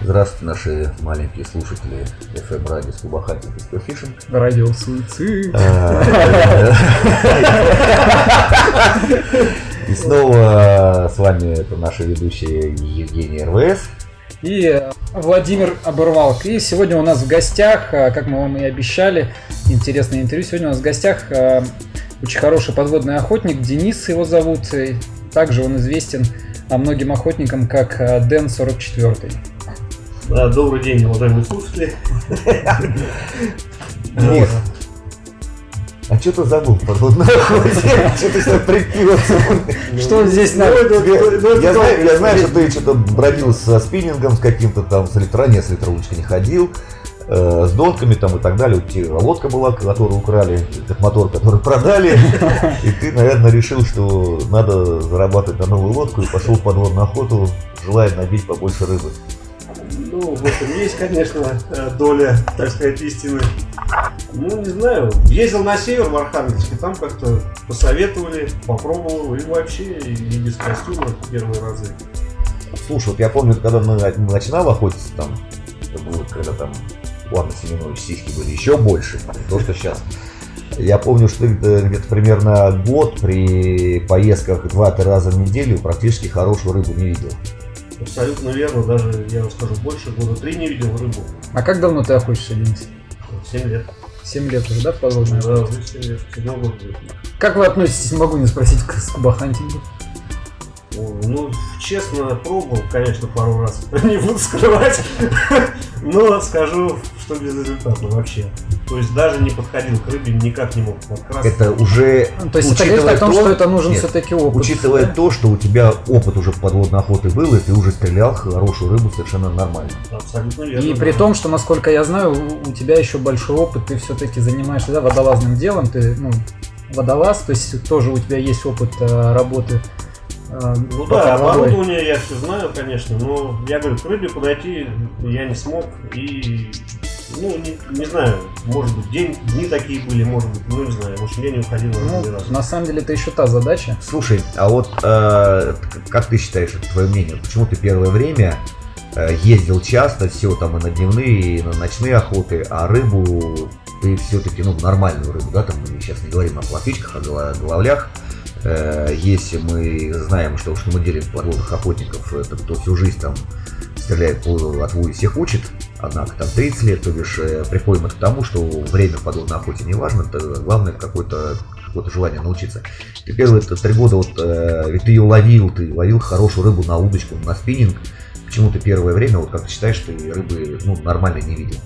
Здравствуйте, наши маленькие слушатели FM радио Скубахати и Спэфишинг. Радио суицид. И снова с вами это наши ведущие Евгений РВС. И Владимир Оборвалк. И сегодня у нас в гостях, как мы вам и обещали, интересное интервью. Сегодня у нас в гостях очень хороший подводный охотник, Денис его зовут. Также он известен многим охотникам как Дэн 44. Да, добрый день, уважаемые слушатели. Денис, а что ты забыл подводный охотник? Что ты сейчас припился? Что здесь надо? Я знаю, что ты что-то бродил со спиннингом, с каким-то там, с электроне, с электроручкой не ходил с донками там и так далее. У тебя лодка была, которую украли, этот мотор, который продали. И ты, наверное, решил, что надо зарабатывать на новую лодку и пошел в подводную охоту, желая набить побольше рыбы. Ну, в этом есть, конечно, доля, так сказать, истины. Ну, не знаю. Ездил на север в Архангельске, там как-то посоветовали, попробовал, и вообще, и без костюма первые разы. Слушай, вот я помню, когда мы начинал охотиться там, это было, когда там у Анны Семенович сиськи были еще больше, то, что сейчас. Я помню, что где-то примерно год при поездках 2-3 раза в неделю практически хорошую рыбу не видел. Абсолютно верно, даже я вам скажу больше, года три не видел рыбу. А как давно ты охотишься, Денис? Семь лет. Семь лет уже, да, в подводной Да, уже семь лет, седьмой год. Как вы относитесь, могу не спросить, к скубахантингу? Ну, честно, пробовал, конечно, пару раз. Не буду скрывать. Но скажу, что безрезультатно вообще. То есть даже не подходил к рыбе, никак не мог подкрасться. Это уже... Ну, то есть это говорит о том, что это нужен все-таки опыт. Учитывая то, что у тебя опыт уже подводной охоты был, и ты уже стрелял хорошую рыбу совершенно нормально. Абсолютно верно. И при том, что, насколько я знаю, у тебя еще большой опыт, ты все-таки занимаешься да, водолазным делом, ты ну, водолаз, то есть тоже у тебя есть опыт э, работы а, ну да, оборудование я все знаю, конечно, но я говорю, к рыбе подойти я не смог и ну, не, не знаю, может быть, день, дни такие были, может быть, ну, не знаю, общем, я не уходил на ну, раз. На самом деле, это еще та задача. Слушай, а вот э, как ты считаешь, это твое мнение, почему ты первое время э, ездил часто, все там и на дневные, и на ночные охоты, а рыбу ты все-таки, ну, нормальную рыбу, да, там мы сейчас не говорим о плотвичках, о головлях, если мы знаем, что уж мы делим подводных охотников, это кто всю жизнь там стреляет по отву и всех учит, однако там 30 лет, то бишь э, приходим к тому, что время в подводной охоте не важно, это главное какое-то какое-то желание научиться. Ты первые три года, вот, э, ведь ты ее ловил, ты ловил хорошую рыбу на удочку, на спиннинг. Почему ты первое время, вот как ты считаешь, ты рыбы ну, нормально не видел?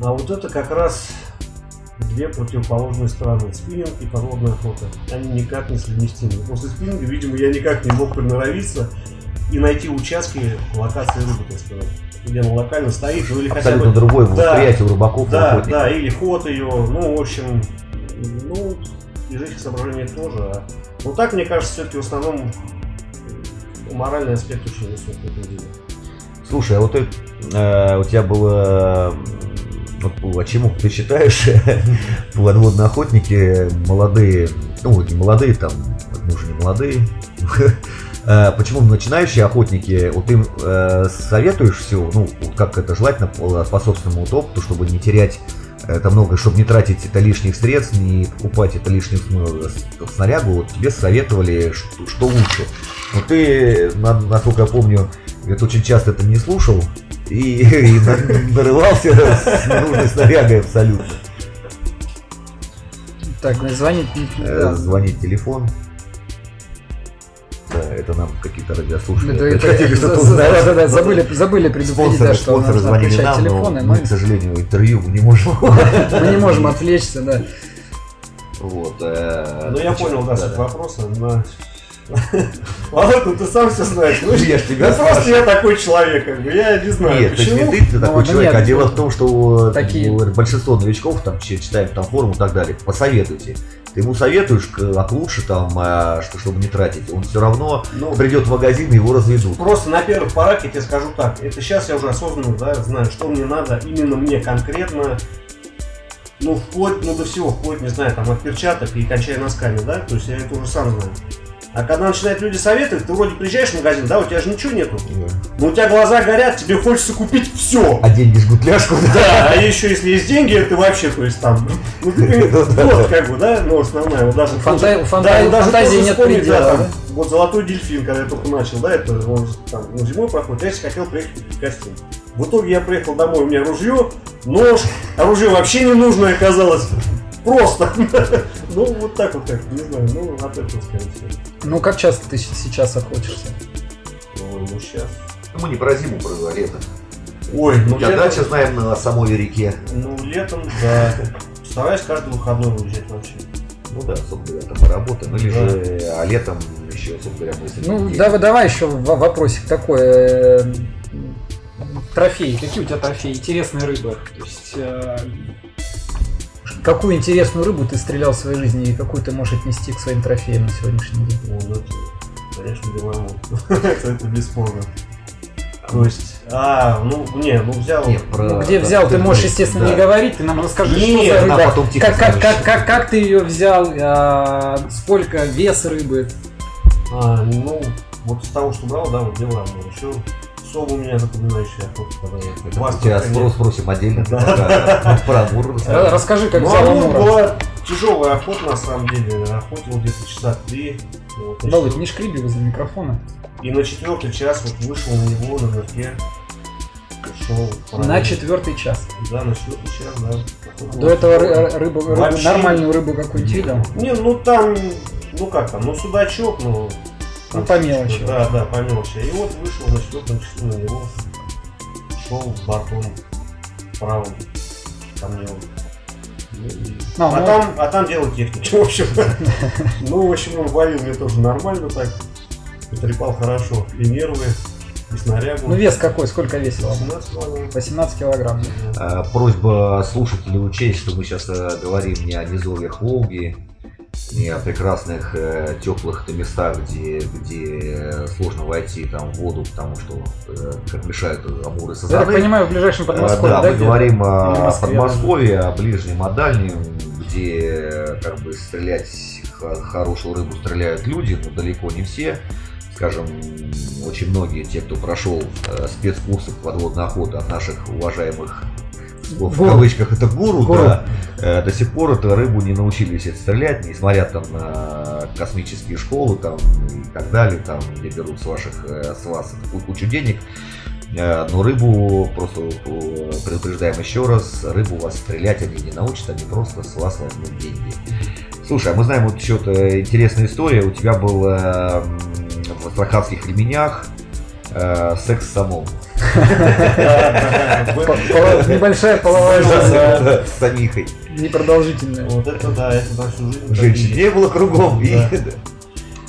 А вот это как раз две противоположные стороны. Спиннинг и подводная охота. Они никак не совместимы. После спиннинга, видимо, я никак не мог приноровиться и найти участки локации рыбы, так сказать. Где она локально стоит, ну или Абсолютно хотя бы... восприятие да, у рыбаков. Да, да, или ход ее, ну, в общем, ну, из этих соображений тоже. А... Ну так, мне кажется, все-таки в основном моральный аспект очень высокий в этом деле. Слушай, а вот это, э, у тебя было а чему ты считаешь подводные охотники молодые, ну не молодые там, мы уже не молодые, а Почему начинающие охотники, вот им э, советуешь все, ну, как это желательно по, собственному опыту, чтобы не терять это много, чтобы не тратить это лишних средств, не покупать это лишних снарягу, вот тебе советовали, что, что лучше. Но ты, насколько я помню, это очень часто это не слушал, и, и нарывался с ненужной снарягой абсолютно. Так, звонит э, Звонит телефон. Да, это нам какие-то радиослушатели это, это, хотели что-то узнать. Да, да, да, забыли, забыли предупредить, да, что спонсоры звонили нам, телефоны, но мы, к сожалению, интервью мы не можем. Мы не можем отвлечься, да. Вот. Э, ну, я понял, да, суть вопроса. Ладно, ну ты сам все знаешь. Ну, я тебя просто я такой человек, как бы, я не знаю. Нет, почему. то есть ты, ты такой ну, человек, нет, а дело в том, что такие... большинство новичков, там, читаем там форум и так далее, посоветуйте. Ты ему советуешь, как лучше там, а, что, чтобы не тратить. Он все равно ну, придет в магазин и его разведут. Просто на первых порах я тебе скажу так. Это сейчас я уже осознанно да, знаю, что мне надо именно мне конкретно. Ну, вплоть, ну до всего, вплоть, не знаю, там, от перчаток и кончая носками, да, то есть я это уже сам знаю. А когда начинают люди советовать, ты вроде приезжаешь в магазин, да, у тебя же ничего нету. Но у тебя глаза горят, тебе хочется купить все. А деньги жгут ляжку. Да, а еще если есть деньги, это вообще, то есть там, ну, ты, вот как бы, да, ну, основная, вот даже... Да, фантазии тоже нет предела, да, да? Вот «Золотой дельфин», когда я только начал, да, это он там, ну, зимой проходит, я хотел приехать в костюм. В итоге я приехал домой, у меня ружье, нож, а ружье вообще не нужное оказалось. Просто. Ну, вот так вот, как, не знаю, ну, от этого, скорее всего. Ну как часто ты сейчас охотишься? Ой, ну, сейчас. Мы не про зиму, про лето. Ой, ну, тебя летом- дача, знаем, на самой реке. Ну, летом, да. Стараюсь каждый выходной выезжать вообще. Ну да, собственно говоря, там мы работаем. Или же, а летом еще, собственно говоря, мы Ну, давай, давай еще вопросик такой. э, Трофеи. Какие у тебя трофеи? Интересные рыбы. То есть, э, какую интересную рыбу ты стрелял в своей жизни и какую ты можешь отнести к своим трофеям на сегодняшний день? Ну, это, конечно, беломор. это бесспорно. То есть, а, ну, не, ну взял. Не, про- Ну, где взял, ты можешь, естественно, Да. не говорить, ты нам расскажи, Не, что за она рыба, потом тихо как, как, как, как, как ты ее взял, а, сколько вес рыбы. А, ну, вот с того, что брал, да, вот беломор. Еще сом у меня запоминающий охота, два тебя спрос спросим отдельно. Про Амур Ра- расскажи. Как Ну, взял Амур была тяжелая охота, на самом деле. Охотил где-то часа три. Четвер- не шкриби возле микрофона. И на четвертый час вот вышел на него на. Шел. На четвертый час. Да, на четвертый час, да. До этого ры- рыбу, рыбу- Вообще- нормальную рыбу какую-нибудь видел? Не, ну там, ну как там, ну судачок, ну... Ну, по мелочи. Да, да, по мелочи. И вот вышел на четвертом часу на него, шел бортом правым ко мне. Ну, и- А, А, ну- там, а там дело техники, в общем. Ну, в общем, он валил мне тоже нормально так. Потрепал хорошо и нервы, и снарягу. Ну вес какой, сколько весил? 18 килограмм. 18 килограмм. А, Просьба слушателей учесть, что мы сейчас говорим не о низовьях Волги, не о прекрасных э, теплых местах, где, где сложно войти там, в воду, потому что э, как мешают амуры Я так сазаны. понимаю, в ближайшем Э, Подмосковье, Да, да? мы говорим о Москве, Подмосковье, о ближнем, о дальнем, где как бы стрелять хорошую рыбу стреляют люди, но далеко не все. Скажем, очень многие, те, кто прошел э, спецкурсы по подводной охоте от наших уважаемых в Гуру. кавычках это гуру, Гуру. да, э, до сих пор эту рыбу не научились это стрелять, несмотря там на космические школы там и так далее, там где берут с ваших э, с вас ку- кучу денег. Э, Но рыбу, просто э, предупреждаем еще раз, рыбу вас стрелять они не научат, они просто с вас возьмут деньги. Слушай, а мы знаем вот что-то интересная история. У тебя был в астраханских ременях э, секс с самом. Небольшая половая жизнь, С самихой. непродолжительная. Вот это да, это на всю жизнь. Женщин не было кругом.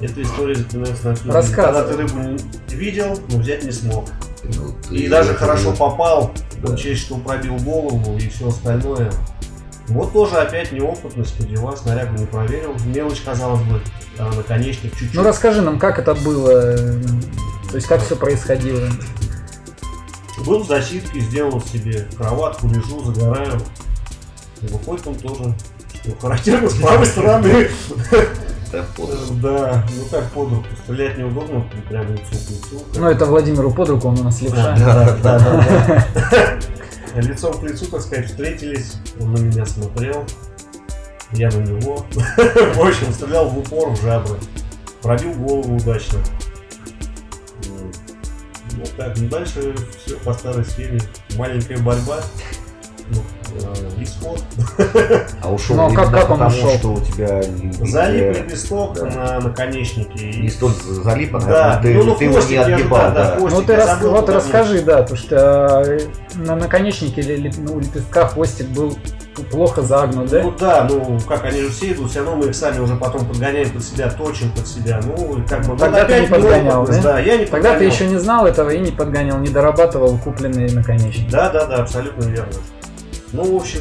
Эта история запоминается на всю жизнь. Рассказывай. Когда ты рыбу видел, но взять не смог. Ну, И даже хорошо попал, учесть, что пробил голову и все остальное. Вот тоже опять неопытность, подела, снарягу не проверил. Мелочь, казалось бы, а наконечник чуть-чуть. Ну расскажи нам, как это было, э, то есть как все происходило. Был в засидке, сделал себе кроватку, лежу, загораю. И выходит он тоже. Что характерно с правой стороны. Да, ну как под руку. Стрелять неудобно, прям лицо к лицу. Ну это Владимиру под руку, он у нас левша. Да, да, да, да. Лицом к лицу, так сказать, встретились. Он на меня смотрел. Я на него. В общем, стрелял в упор в жабры. Пробил голову удачно. Ну так, ну дальше все по старой схеме. Маленькая борьба. Ну, э, исход. А ушел Ну, а как- как он потому, ушел? что у тебя Залип лепесток да. на наконечнике. и не столь залип, а Да, ты, ну, ну, ты его хвостик не отгибал, да, да, хвостик. Ну ты рас- вот расскажи, да, потому что э, на наконечнике или ну, у лепестка хвостик был плохо загнут, да? Ну да, ну как они же все идут, все равно мы их сами уже потом подгоняем под себя, точим под себя. Ну, как бы Тогда вот ты не подгонял, да? да? я не Тогда ты еще не знал этого и не подгонял, не дорабатывал купленные наконечники. Да, да, да, абсолютно верно. Ну, в общем,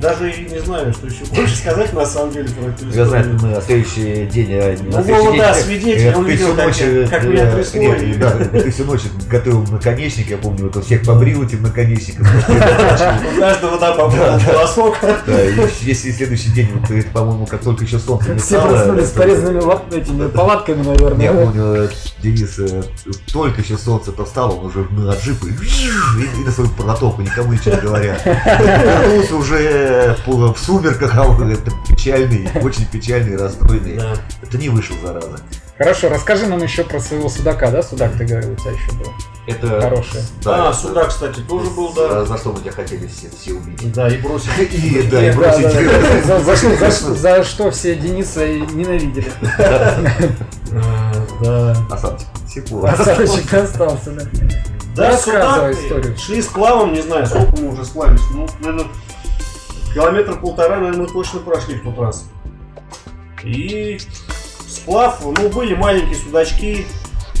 даже и не знаю, что еще больше сказать на самом деле про эту Я знаю, историю. на следующий день... э, Ну, на следующий Вова, день да, ты- свидетель, э, он видел, всю как ночь, я- э, как меня трясло, нет, и- да, ты всю ночь готовил наконечник, я помню, вот всех побрил этим наконечником. У каждого, да, по Да, да. волосок. Да, и если следующий день, вот, это, по-моему, как только еще солнце не Все проснулись с порезанными этими палатками, наверное. Я помню, Денис только еще солнце-то встало, он уже на джип и, на свою протопу, никому ничего не говоря. Вернулся уже по- в сумерках, а он это печальный, очень печальный, расстроенный. Да. Это не вышел, зараза. Хорошо, расскажи нам еще про своего судака, да? Судак, ты говорил, у тебя еще был. Это... Хороший. Да, А, сюда, кстати, тоже был, да. за что мы тебя хотели все, все убить. Да, и бросил. И, да, и бросить. За, за что, все Дениса ненавидели. А, Да. Осадочек. Секунду. Осадочек остался, да. Да, Рассказывай сюда историю. шли сплавом, не знаю, сколько мы уже сплавились. Ну, наверное, километр полтора, наверное, мы точно прошли в тот раз. И сплав, ну, были маленькие судачки.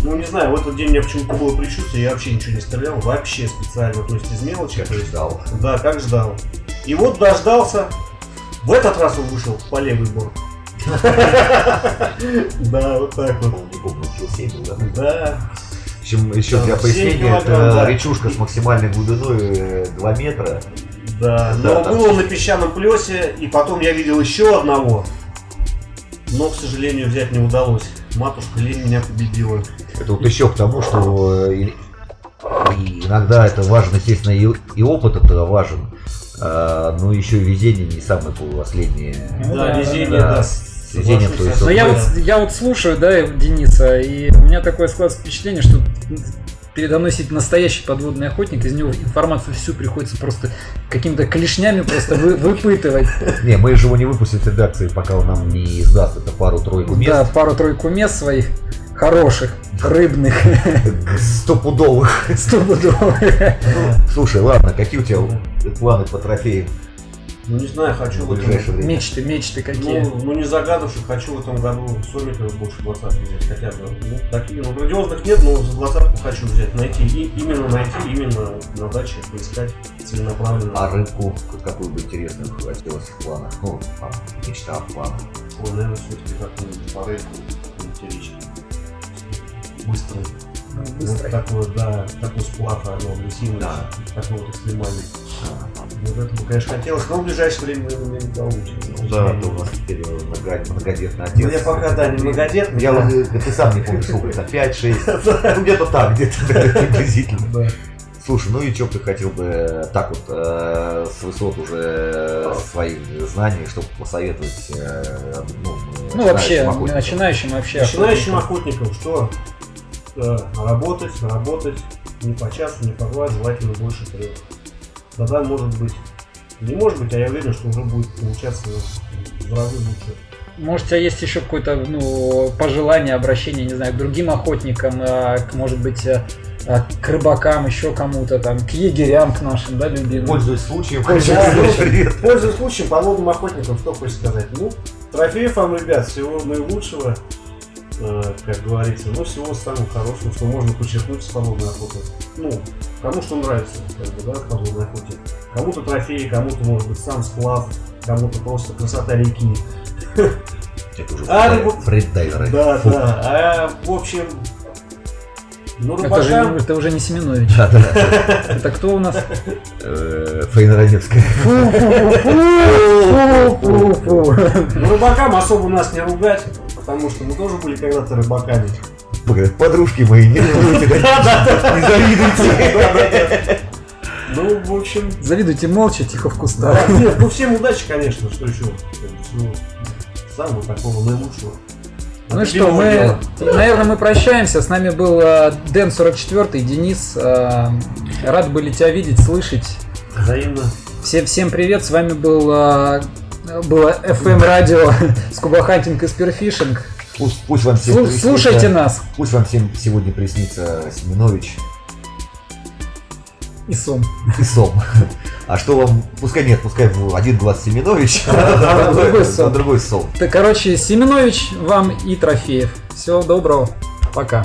Ну, не знаю, в этот день у меня почему-то было предчувствие, я вообще ничего не стрелял, вообще специально, то есть из мелочи. Как то есть, ждал. да, как ждал. И вот дождался. В этот раз он вышел по левый борт. Да, вот так вот. Не помню, кило 7 был, да? Да. В общем, еще Там для пояснения, это речушка с максимальной глубиной э, 2 метра. Да, Да, но там- был он на песчаном плесе, и потом я видел еще одного. Но, к сожалению, взять не удалось. Матушка лень меня победила. Это вот еще к тому, что э, и- и иногда это важно, естественно, и, и опыт это важен. А, но еще и везение не самое последнее. Ну да, да, везение, да. да. С везением, то есть, Но вот я вот, я вот слушаю, да, Дениса, и у меня такое складывается впечатление, что передо мной сидит настоящий подводный охотник, из него информацию всю приходится просто какими-то клешнями просто вы- выпытывать. Не, мы же его не выпустим с редакции, пока он нам не издаст это пару-тройку мест. Да, пару-тройку мест своих хороших, рыбных, Стопудовых. стопудовых. Слушай, ладно, какие у тебя планы по трофеям Ну, не знаю, хочу в этом... ближайшее время? Мечты, мечты какие. Ну, ну, не загадывший, хочу в этом году сомиков больше двадцатки взять хотя бы. Ну, такие, ну, грандиозных нет, но за двадцатку хочу взять. Найти, и, именно найти, именно на даче поискать целенаправленно. А рыбку какую бы интересную хотелось в планах? Ну, там, мечта в планах. Ой, наверное, все-таки как-нибудь по рейку, речке. Быстрый. Ну, Вот такой, да, такой сплав, оно агрессивный, Да. такой вот экстремальный. А, Вот это бы, конечно, хотелось, но в ближайшее время, наверное, не получится. Ну да, то у нас теперь много- многодетный отец. Ну, я пока, да, не многодетный. Я да. вот, э, ты сам не помнишь, сколько это, 5-6, ну где-то так, где-то приблизительно. Да. Слушай, ну и что ты хотел бы э, так вот э, с высот уже своих знаний, чтобы посоветовать э, ну, Ну, вообще, начинающим охотникам? начинающим вообще. Начинающим охотникам. охотникам что? Э, работать, работать, не по часу, не по два, желательно больше трех. Тогда может быть, не может быть, а я уверен, что уже будет получаться в разы лучше. Может, у тебя есть еще какое-то ну, пожелание, обращение, не знаю, к другим охотникам, а, к, может быть, а, а, к рыбакам, еще кому-то, там, к егерям, к нашим, да, любимым. Пользуясь случаем, Пользуясь случаем. Пользуясь случаем, подводным охотникам, что хочешь сказать? Ну, трофеев вам, ребят, всего наилучшего, э, как говорится, ну, всего самого хорошего, что можно почерпнуть с подводной охоты. Ну, кому что нравится, как бы, да, в подводной охоте. Кому-то трофеи, кому-то, может быть, сам сплав, кому-то просто красота реки. Это уже А, фрид- ну, фридайверы. Да, Фу. да. А, в общем, ну, Это, рыбакам... не- это уже не Семенович. Да, да. Это кто у нас? Э. Фу-фу-фу-фу-фу. Ну, рыбакам особо нас не ругать, потому что мы тоже были когда-то рыбаками. Говорят, Подружки мои, не завидуйте. Ну, в общем, Завидуйте молча, тихо в Да, кустах. нет, ну всем удачи, конечно, что еще? Всего самого такого наилучшего. Ну что, мы, дела. наверное, мы прощаемся. С нами был э, Дэн 44, Денис. э, Рад были тебя видеть, слышать. Взаимно. Всем, всем привет, с вами был, э, было FM радио Скуба Хантинг и Спирфишинг. Пусть, пусть вам всем Слу- приснится- Слушайте нас. Пусть вам всем сегодня приснится Семенович И сом. и Сом. А что вам, пускай нет, пускай в один глаз Семенович, А другой Сом. другой Сом. Ты, короче, Семенович вам и трофеев. Всего доброго. Пока.